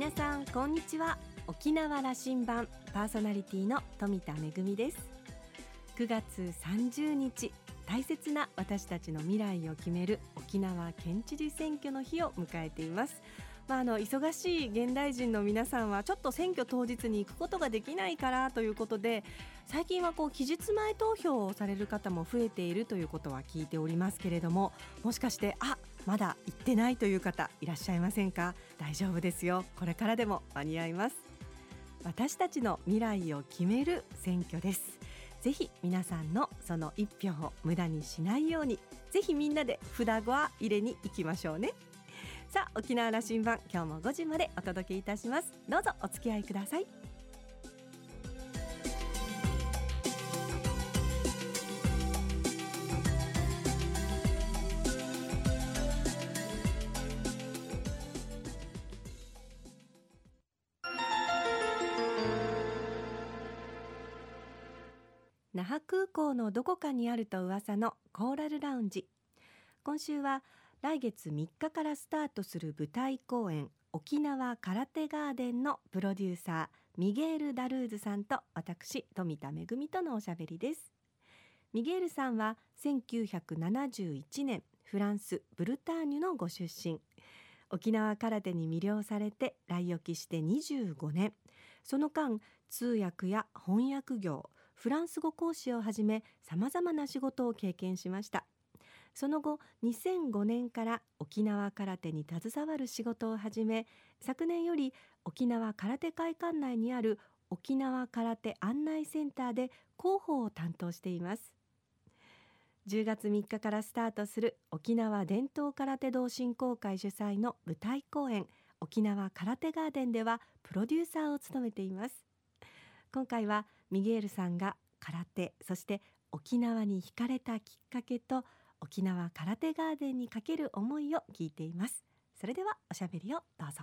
皆さんこんにちは。沖縄羅針盤パーソナリティの富田恵です。9月30日大切な私たちの未来を決める沖縄県知事選挙の日を迎えています。まあ、あの忙しい現代人の皆さんはちょっと選挙当日に行くことができないからということで最近はこう期日前投票をされる方も増えているということは聞いておりますけれどももしかしてあまだ行ってないという方いらっしゃいませんか？大丈夫ですよ。これからでも間に合います。私たちの未来を決める選挙です。ぜひ皆さんのその一票を無駄にしないようにぜひみんなで札は入れに行きましょうね。さあ沖縄羅針盤今日も5時までお届けいたします。どうぞお付き合いください。覇空港のどこかにあると噂のコーラルラウンジ。今週は来月3日からスタートする舞台公演沖縄空手ガーデンのプロデューサーミゲール・ダルーズさんと私富田恵とのおしゃべりです。ミゲールさんは1971年フランスブルターニュのご出身。沖縄空手に魅了されて来沖して25年。その間通訳や翻訳業フランス語講師をはじめさまざまな仕事を経験しました。その後2005年から沖縄空手に携わる仕事を始め昨年より沖縄空手会館内にある沖縄空手案内センターで広報を担当しています。10月3日からスタートする沖縄伝統空手道振興会主催の舞台公演沖縄空手ガーデンではプロデューサーを務めています。今回はミゲールさんが空手そして沖縄に惹かれたきっかけと沖縄空手ガーデンにかける思いを聞いています。それではおしゃべりをどうぞ。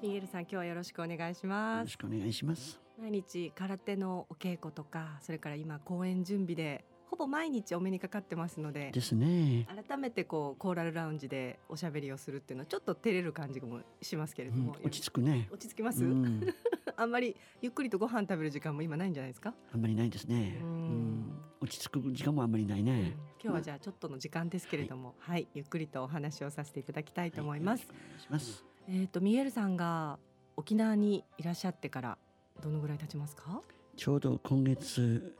ミゲルさん今日はよろしくお願いします。よろしくお願いします。毎日空手のお稽古とかそれから今公演準備でほぼ毎日お目にかかってますのでですね。改めてこうコーラルラウンジでおしゃべりをするっていうのはちょっと照れる感じもしますけれども、うん、落ち着くね。落ち着きます、うん、あんまりゆっくりとご飯食べる時間も今ないんじゃないですか？あんまりないですね、うん、落ち着く時間もあんまりないね、今日はじゃあちょっとの時間ですけれども、はい、はい、ゆっくりとお話をさせていただきたいと思います、はい、します。えっ、とミエルさんが沖縄にいらっしゃってからどのぐらい経ちますか？ちょうど今月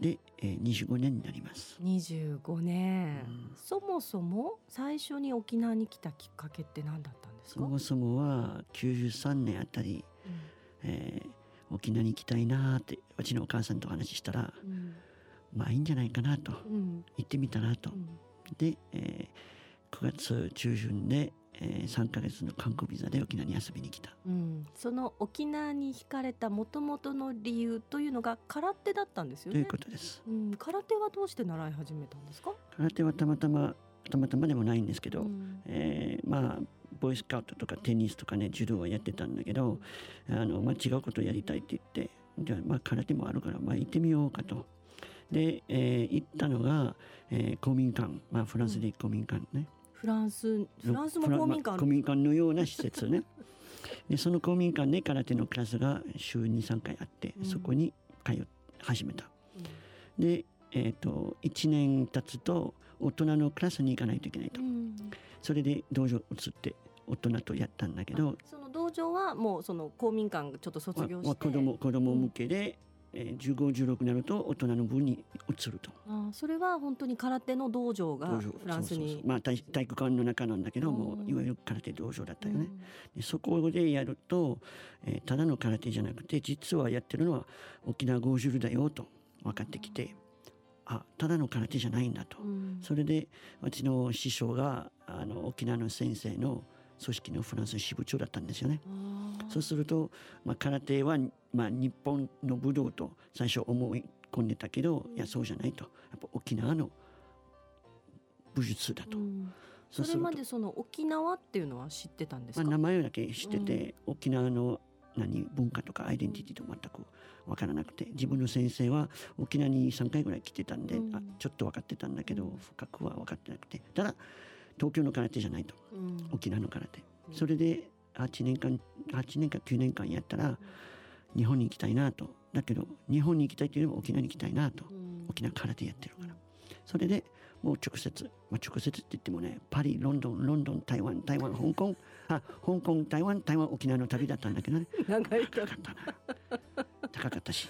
で、えー、25年になります。25年、うん、そもそも最初に沖縄に来たきっかけって何だったんですか？そもそもは93年あたり、うん、えー、沖縄に行きたいなってうちのお母さんと話したら、うん、まあいいんじゃないかなと、うん、行ってみたらと、で、えー、9月中旬でえー、3か月の観光ビザで沖縄に遊びに来た、うん、その沖縄に惹かれたもともとの理由というのが空手だったんですよね。ということです、うん、空手はどうして習い始めたんですか？空手はたまたまたまたまでもないんですけど、うん、えー、まあボーイスカウトとかテニスとかね柔道はやってたんだけどあの、まあ、違うことをやりたいって言ってじゃあまあ空手もあるから、まあ、行ってみようかと。で、えー、行ったのが、えー、公民館、まあ、フランスで公民館ね、フランスフランスも公民館、まあ、公民館のような施設ね。でその公民館で空手のクラスが週23回あって、うん、そこに通い始めた、うん、で、えーと、1年経つと大人のクラスに行かないといけないと、うん、それで道場移って大人とやったんだけど。その道場はもうその公民館ちょっと卒業して、まあ、子供子供向けで、えー、1516になると大人の部に移ると。あそれは本当に空手の道場がフランスに。まあ体体育館の中なんだけどもいわゆる空手道場だったよね、でそこでやると、えー、ただの空手じゃなくて実はやってるのは沖縄ゴージュルだよと分かってきてあただの空手じゃないんだと、それでうちの師匠があの沖縄の先生の組織のフランス支部長だったんですよね。そうすると、まあ、空手は、まあ、日本の武道と最初思い込んでたけどいやそうじゃないと。やっぱ沖縄の武術だと。それまでその沖縄っていうのは知ってたんです名前だけ知ってて、うん、沖縄の何文化とかアイデンティティと全く分からなくて自分の先生は沖縄に3回ぐらい来てたんで、うん。あちょっと分かってたんだけど深くは分かってなくて。ただ東京の空手じゃないと。うん。沖縄の空手。うん。それで8年間8年か9年間やったら日本に行きたいなと。だけど日本に行きたいというよりも沖縄に行きたいなと。うん。沖縄空手やってるから。それでもう直接、まあ、直接って言ってもねパリロンドンロンドン台湾台湾香港。あ香港台湾台湾沖縄の旅だったんだけどね。長い高かった。な高かったし。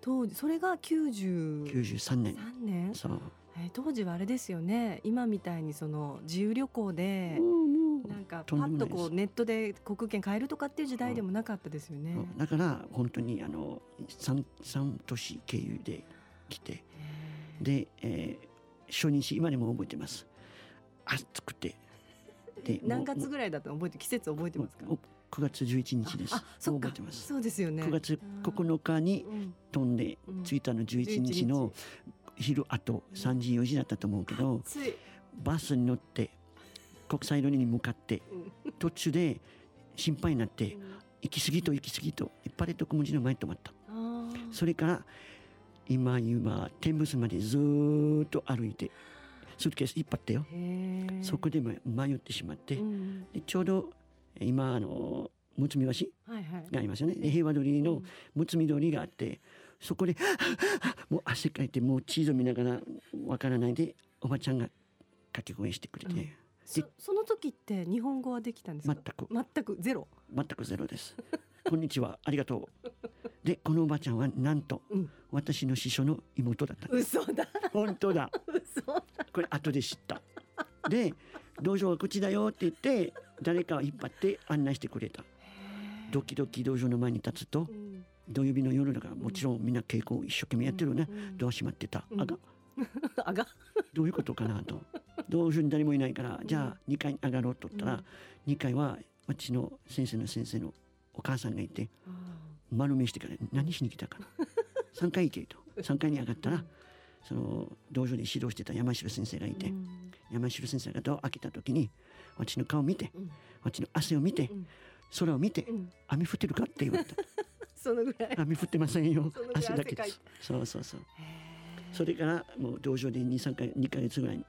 当時それが93 93年。年、そう。えー当時はあれですよね。今みたいにその自由旅行でもうもうなんかとパッとこうネットで航空券買えるとかっていう時代でもなかったですよね。そうだから本当にあの 3, 三都市経由で来て。で、えー初日今でも覚えてます。暑くて。で何月ぐらいだったの覚えて季節覚えてますか？もう9月11日です。覚えてます。そうですよね。9月9日にうん。飛んでうん。着いたの11日の昼あと3時4時だったと思うけどバスに乗って国際通りに向かってうん。途中で心配になってうん。行き過ぎと行き過ぎとパレット小文字の前に止まった。それから今今天仏までずーっと歩いてスーツケース引っ張ってよそこでも迷ってしまってうん。でちょうど今あのむつみ橋はいはい。がありますよね。で平和通りのむつみ通りがあってそこでもう汗かいてもう地図見ながらわからないでおばちゃんが掛け声してくれて、うんそその時って日本語はできたんです全かく。全くゼロ。全くゼロです。こんにちはありがとう。でこのおばちゃんはなんとうん。私の師匠の妹だった嘘だ。本当だ。嘘だ。これ後で知った。で道場は口だよって言って誰かを引っ張って案内してくれた。ドキドキ道場の前に立つとうん。土曜日の夜だからもちろんみんな稽古を一生懸命やってるね、うんドア閉まってた、うんあが。あが。どういうことかなと道場に誰もいないからじゃあ2階に上がろうと言ったら、2階は私の先生の先生のお母さんがいて丸目してから何しに来たかな3 階行けと。3階に上がったらその道場で指導してた山城先生がいて、うん。山城先生がドア開けた時に私の顔を見てうん。私の汗を見てうん。空を見てうん「雨降ってるか?」って言われた。そのぐらい「雨降ってませんよ。汗だけです」そうそうそう。それからもう道場で23回2ヶ月ぐらい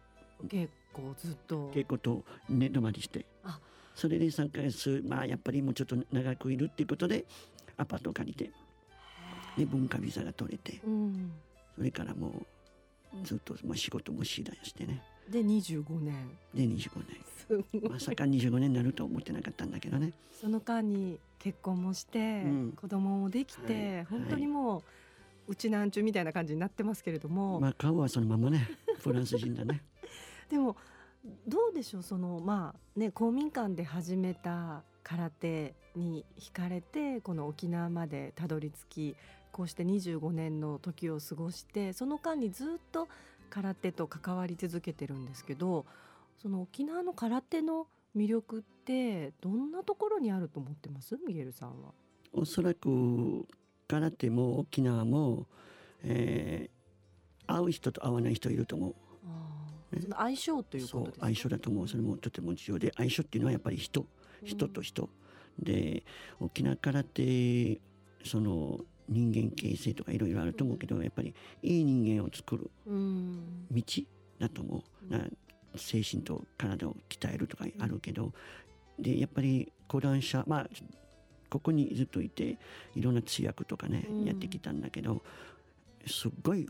結構ずっと。稽古と寝泊まりして。あ。それで3ヶ月まあやっぱりもうちょっと長くいるっていうことでアパートを借りて。で文化ビザが取れて。うん。それからもうずっともう仕事もしだしてね。で25年。で25すごい。年まさか25年になると思ってなかったんだけどね。その間に結婚もして、うん。子供もできて、はい。本当にもう、うちなんちゅうみたいな感じになってますけれども、まあ顔はそのままね。フランス人だねでもどうでしょうそのまあね公民館で始めた空手に惹かれてこの沖縄までたどり着きこうして25年の時を過ごしてその間にずっと空手と関わり続けてるんですけどその沖縄の空手の魅力ってどんなところにあると思ってます？ミゲルさんは。おそらく空手も沖縄も、えー会う人と会わない人いると思うその相性ということですか？相性だと思う。それもとても重要で相性っていうのはやっぱり人人と人、で沖縄空手その人間形成とかいろいろあると思うけどやっぱりいい人間を作るうん。道だと思う、な精神と体を鍛えるとかあるけど、でやっぱり講談社まあここにずっといていろんな通訳とかね、うん。やってきたんだけどすっごい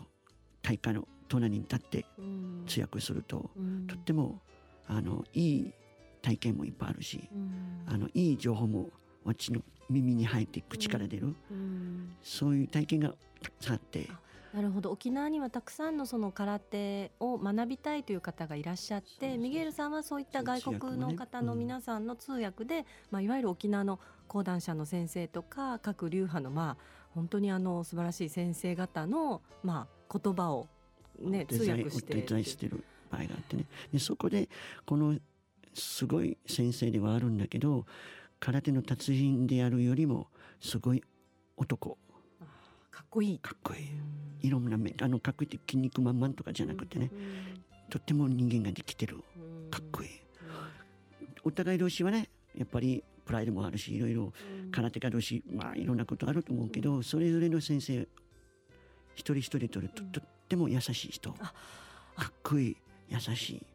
大会の隣に立ってうん。通訳すると、うん。とってもあのいい体験もいっぱいあるし、うん。あのいい情報も私の耳に入って口から出る、うん。そういう体験がたくさんあって。あなるほど。沖縄にはたくさんのその空手を学びたいという方がいらっしゃってミゲルさんはそういった外国の方の皆さんの通訳で、まあ、いわゆる沖縄の講談社の先生とか各流派のまあ本当にあの素晴らしい先生方のまあ言葉をね通デザイン訳して。お手伝いしてる場合があってね。でそこでこのすごい先生ではあるんだけど空手の達人であるよりもすごい男。あかっこいい。かっこいい。うんいろんな面あのかっこいいって筋肉満々とかじゃなくてね、とっても人間ができてる。うんかっこいい。お互い同士はねやっぱりププライドもあるしいろいろ空手家同士まあいろんなことあると思うけどそれぞれの先生一人一人とるととっても優しい人。かあ。っこいい優しい。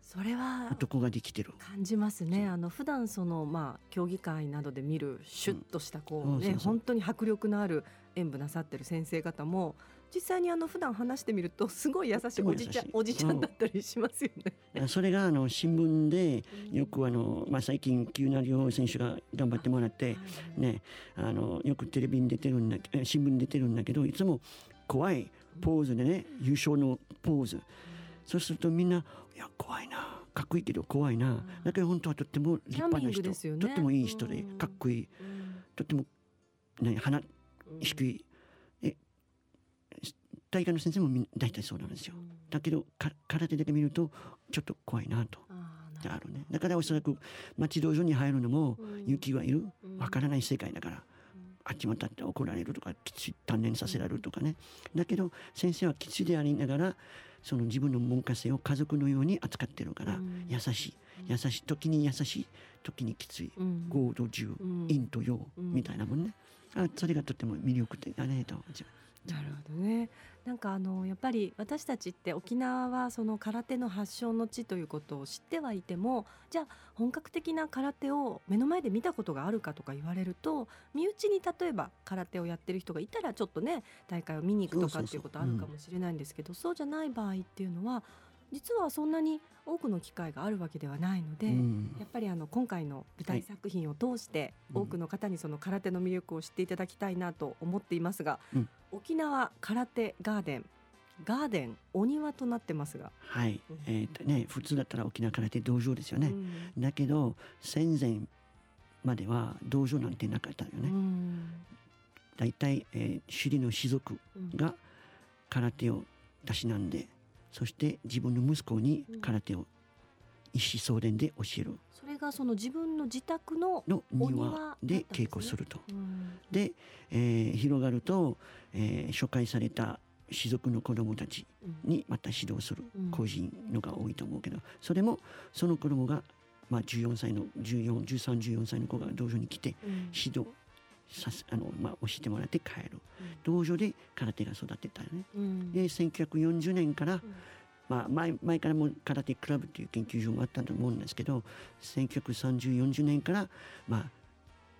それは男ができてる。感じますね。あの普段そのまあ競技会などで見るシュッとしたこうね、うん。本当に迫力のある演舞なさってる先生方も実際にあの普段話してみるとすごい優しいおじちゃんおじちゃんだったりしますよね。それがあの新聞でよくあの、まあ、最近急な両選手が頑張ってもらって、ね、あのよくテレビに出てるんだ新聞に出てるんだけどいつも怖いポーズでね優勝のポーズ。そうするとみんな「いや怖いな。かっこいいけど怖いな」だけど本当はとっても立派な人、ね。とってもいい人でうん。かっこいい。うん。とっても、ね、鼻低い。え大会の先生も大体そうなんですよ。だけどか空手だけ見るとちょっと怖いなと。あるね。だからおそらく町道場に入るのもうん。勇気はいる。うん。わからない世界だからあっちまたって怒られるとか鍛錬させられるとかね。だけど先生は基地でありながらその自分の門下生を家族のように扱ってるからうん。優しい。優しい時に優しい。時にきつい。うん。豪と柔うん。陰と陽うんみたいなもんね。あそれがとっても魅力的だねとなるほどね。なんかあのやっぱり私たちって沖縄はその空手の発祥の地ということを知ってはいてもじゃあ本格的な空手を目の前で見たことがあるかとか言われると身内に例えば空手をやってる人がいたらちょっとね大会を見に行くとかっていうことあるかもしれないんですけどそうじゃない場合っていうのは実はそんなに多くの機会があるわけではないので。うんやっぱりあの今回の舞台作品を通してうん多くの方にその空手の魅力を知っていただきたいなと思っていますが、うん沖縄空手ガーデン。ガーデンお庭となってますが、はい。うん。えーとね普通だったら沖縄空手道場ですよね。うん。だけど戦前までは道場なんてなかったようね。ん。大体、えー、首里の士族うん。が空手をたしなんでそして自分の息子に空手を一子相伝で教える。それがその自分の自宅の、のお庭庭で稽古すると。うん。で、えー広がると、えー初回された士族の子供たちうん。にまた指導するうん。個人のが多いと思うけどそれもその子供がまあ14歳の141314歳の子が道場に来てうん。指導させあの、まあ、教えてもらって帰る。道場で空手が育てたよね。うん。で1940年から、うんまあ、前前からも空手クラブという研究所もあったと思うんですけど193040年から、まあ、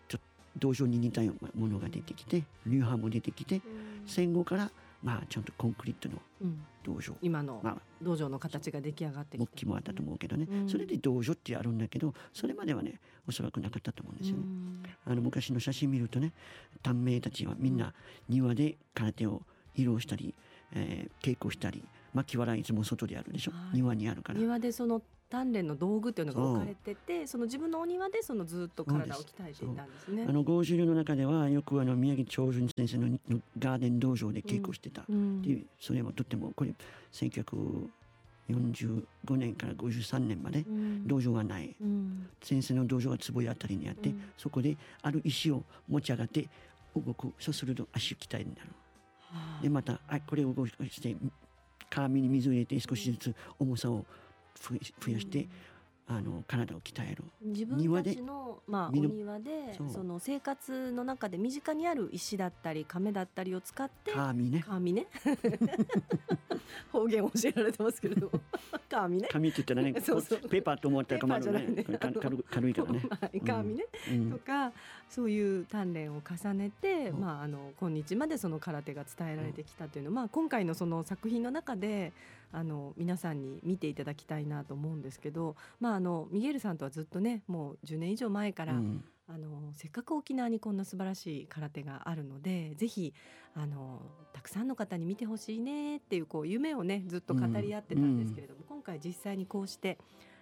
ちょ道場に似たようなものが出てきて流派も出てきてうん。戦後から、まあ、ちゃんとコンクリートのうん。道場、今のまあ、道場の形が出来上がってき木器もあったと思うけどね、うん。それで道場ってあるんだけどそれまではねおそらくなかったと思うんですよね。あの昔の写真見るとね短命たちはみんな庭で空手を披露したり、えー稽古したり巻き笑いいつも外であるでしょ。はい。庭にあるから。庭でその鍛錬の道具っていうのが置かれててその自分のお庭でそのずっと体を鍛えていたんですね。あ。の合流の中ではよくあの宮城長順先生ののガーデン道場で稽古してた。っうん。ていう、それもとってもこれ1945年から53年までうん。道場はない。うん。先生の道場が坪井あたりにあって、うん。そこである石を持ち上がって動くそうすると足鍛えになるはあ。でまたあこれを動かして鏡に水を入れて少しずつ重さを増やして、あの体を鍛える自分たちのまあお庭でその生活の中で身近にある石だったり亀だったりを使って鏡ね。紙ね。方言教えられてますけれど。も紙ね。紙って言ったらね そうそう。ペーパーと思ったら困るね。ね。軽軽いからね、はい紙ね、うん。とかそういう鍛錬を重ねて、う。んまあ、あの今日までその空手が伝えられてきたというのは、まあ、今回のその作品の中であの皆さんに見ていただきたいなと思うんですけど、まあ、あのミゲルさんとはずっとねもう10年以上前から、うん。あのせっかく沖縄にこんな素晴らしい空手があるのでぜひあのたくさんの方に見てほしいねっていうこう夢をねずっと語り合ってたんですけれども、今回実際にこうして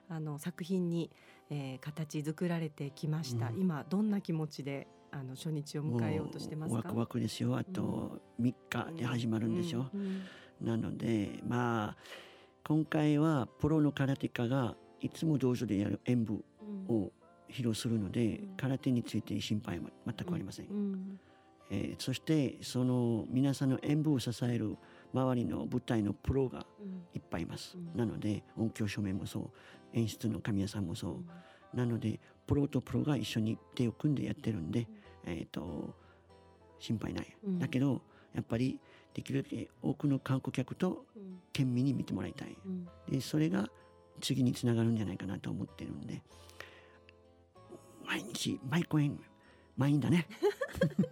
あの作品に、えー形作られてきました、うん。今どんな気持ちであの初日を迎えようとしてますか？ワクワクですよ。あと3日で始まるんですよ、うん。うんなのでまあ今回はプロの空手家がいつも道場でやる演舞うん。を披露するので、うん。空手について心配は全くありません、うん。えーそしてその皆さんの演舞を支える周りの舞台のプロがうん。いっぱいいます、うん。なので音響照明もそう演出の神谷さんもそう。なのでプロとプロが一緒に手を組んでやってるんで、えー、と心配ない、うん。だけどやっぱりできるだけ多くの観光客とうん県民に見てもらいたい。うん。でそれが次につながるんじゃないかなと思ってるんで。毎日毎公演満員だね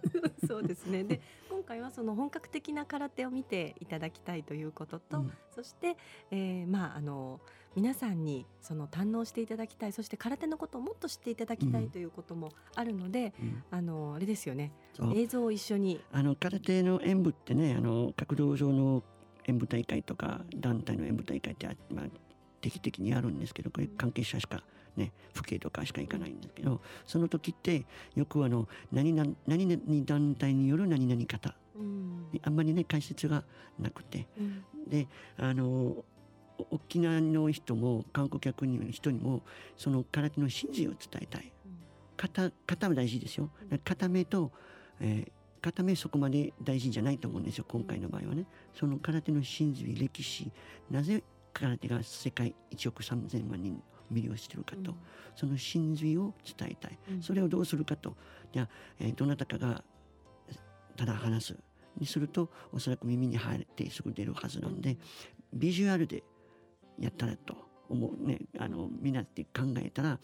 そうですね。で、今回はその本格的な空手を見ていただきたいということと、うん。そして、えーまああの皆さんにその堪能していただきたい、そして空手のことをもっと知っていただきたいうん。ということもあるので、うん。あのあれですよね。映像を一緒に、あの空手の演舞ってねあの各道場の演舞大会とか団体の演舞大会ってあ、まあ、定期的にあるんですけどこれ関係者しかね府警とかしか行かないんですけどその時ってよくあの何々何々団体による何々方。うん。あんまりね解説がなくて。うん。であのお沖縄の人も観光客の人にもその空手の真髄を伝えたい。型型は大事ですよ。うん。型目と、えー型目そこまで大事じゃないと思うんですよ今回の場合はね。その空手の真髄歴史なぜ空手が世界1億3000万人を魅了してるかと、その真髄を伝えたい。うん。それをどうするかと。じゃあ、えーどなたかがただ話す。にするとおそらく耳に入ってすぐ出るはずなんでビジュアルでやったらと思う。ねあのみんなって考えたらや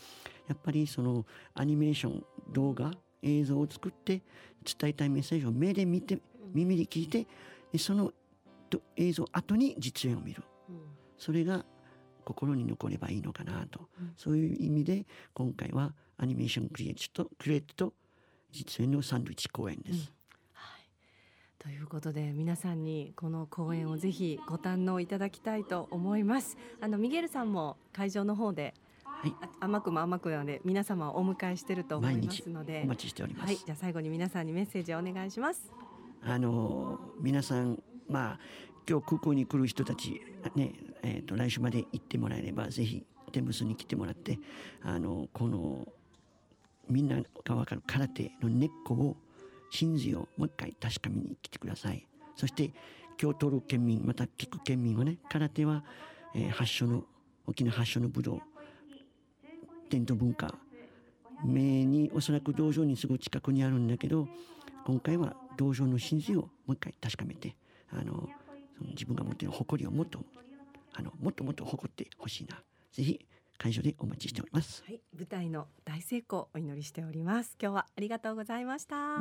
っぱりそのアニメーション動画映像を作って伝えたいメッセージを目で見てうん。耳で聞いてでそのと映像後に実演を見る。うんそれが心に残ればいいのかなと、うんそういう意味で今回はアニメーションクリエイトとクリエイトと実演のサンドイッチ公演です。はい。ということで皆さんにこの公演をぜひご堪能いただきたいと思います。あのミゲルさんも会場の方で、はいあ甘くも甘くなので皆様をお迎えしてると思いますのでお、待ちしております。はい。じゃあ最後に皆さんにメッセージをお願いします。あの皆さんまあ今日空港に来る人たちねえー、と来週まで行ってもらえればぜひテムスに来てもらってあのこのみんなが分かる空手の根っこを真髄をもう一回確かめに来てください。そして京都の県民また聞く県民はね空手は、えー発祥の沖縄発祥の武道伝統文化目におそらく道場にすぐ近くにあるんだけど今回は道場の真髄をもう一回確かめてあの自分が持っている誇りをもっとあのもっともっと誇ってほしいなぜひ会場でお待ちしております。はい。舞台の大成功お祈りしております。今日はありがとうございました。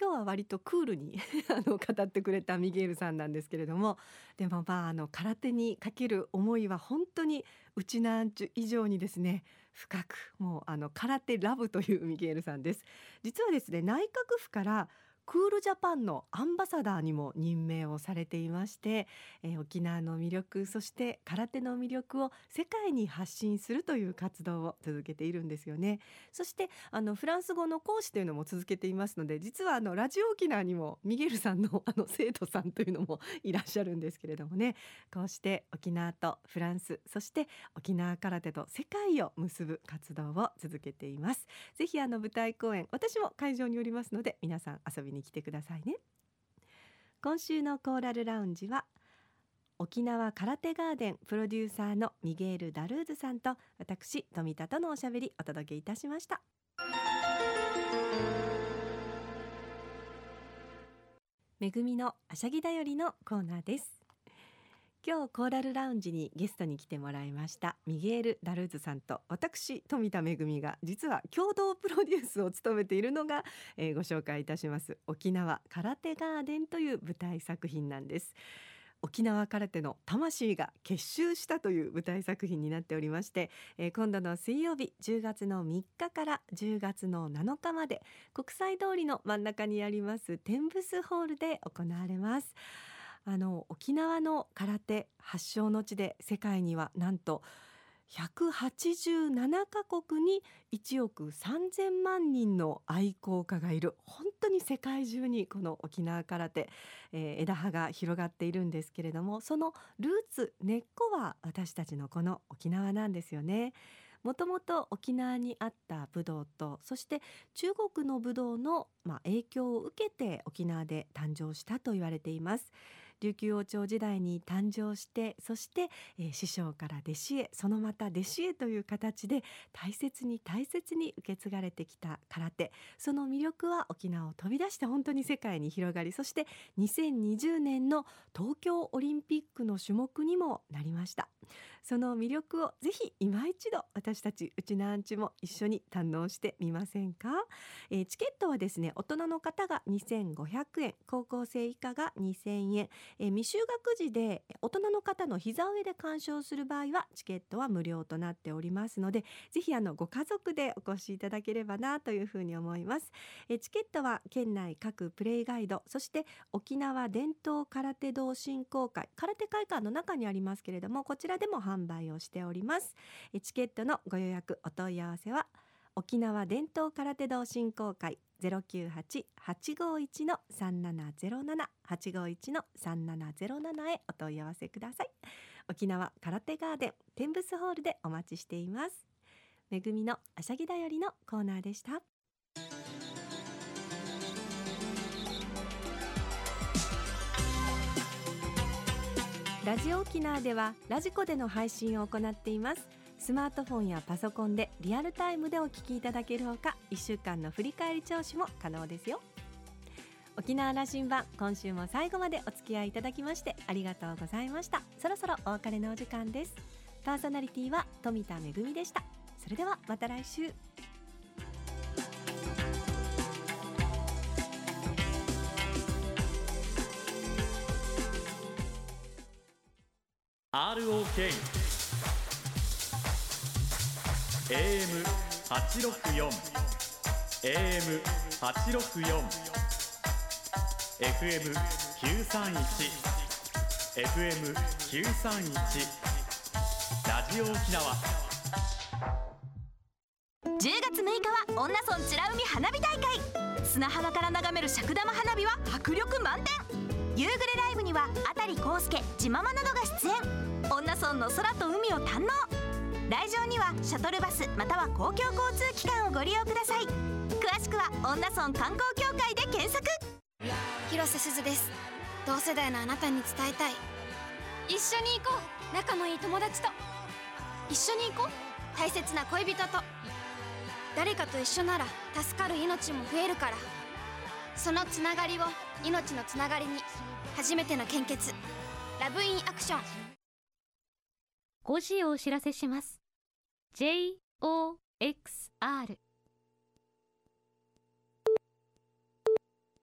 今日は割とクールに あの語ってくれたミゲールさんなんですけれどもでもまああの空手にかける思いは本当にうちなんちゅ以上にですね深くもうあの空手ラブというミゲールさんです実はですね内閣府からクールジャパンのアンバサダーにも任命をされていまして、えー沖縄の魅力そして空手の魅力を世界に発信するという活動を続けているんですよね。そしてあのフランス語の講師というのも続けていますので実はあのラジオ沖縄にもミゲルさんの あの生徒さんというのもいらっしゃるんですけれどもね。こうして沖縄とフランスそして沖縄空手と世界を結ぶ活動を続けています。ぜひあの舞台公演私も会場におりますので皆さん遊びに来てくださいね。今週のコーラルラウンジは沖縄空手ガーデンプロデューサーのミゲール・ダルーズさんと私富田とのおしゃべりお届けいたしました。恵みのあしゃぎだよりのコーナーです。今日コーラルラウンジにゲストに来てもらいました。ミゲール・ダルーズさんと私富田めぐみが実は共同プロデュースを務めているのが、えーご紹介いたします。沖縄空手ガーデンという舞台作品なんです。沖縄空手の魂が結集したという舞台作品になっておりまして、えー今度の水曜日10月の3日から10月の7日まで国際通りの真ん中にありますテンブスホールで行われます。あの沖縄の空手発祥の地で世界にはなんと187カ国に1億3000万人の愛好家がいる本当に世界中にこの沖縄空手、えー枝葉が広がっているんですけれどもそのルーツ根っこは私たちのこの沖縄なんですよね。もともと沖縄にあった武道とそして中国の武道の、まあ、影響を受けて沖縄で誕生したと言われています琉球王朝時代に誕生してそして、えー、師匠から弟子へそのまた弟子へという形で大切に大切に受け継がれてきた空手。その魅力は沖縄を飛び出して本当に世界に広がりそして2020年の東京オリンピックの種目にもなりました。その魅力をぜひ今一度私たちうちなアンチも一緒に堪能してみませんか、えー、チケットはですね大人の方が2500円高校生以下が2000円、えー、未就学時で大人の方の膝上で鑑賞する場合はチケットは無料となっておりますのでぜひあのご家族でお越しいただければなというふうに思います、えー、チケットは県内各プレイガイドそして沖縄伝統空手道振興会空手会館の中にありますけれどもこちらでも販販売をしております。チケットのご予約お問い合わせは沖縄伝統空手道振興会098-851の3707 851の3707へお問い合わせください。沖縄空手ガーデンテンブスホールでお待ちしています。めぐみのあしゃぎだよりのコーナーでした。ラジオ沖縄ではラジコでの配信を行っています。スマートフォンやパソコンでリアルタイムでお聞きいただけるほか1週間の振り返り聴取も可能ですよ。沖縄羅針盤今週も最後までお付き合いいただきましてありがとうございました。そろそろお別れのお時間です。パーソナリティは富田恵でした。それではまた来週。ROK AM 八六四 AM 八六四 FM 九三一 FM 九三一ラジオ沖縄。10月6日は女村美ら海花火大会。砂浜から眺める尺玉花火は迫力満点。夕暮れライブには辺康介自ママなどが出演。女村の空と海を堪能。来場にはシャトルバスまたは公共交通機関をご利用ください。詳しくは女村観光協会で検索。広瀬すずです同世代のあなたに伝えたい一緒に行こう。仲のいい友達と。一緒に行こう。大切な恋人と。誰かと一緒なら助かる命も増えるから。そのつながりを命のつながりに初めての献血。ラブインアクション。5時をお知らせします。JOXR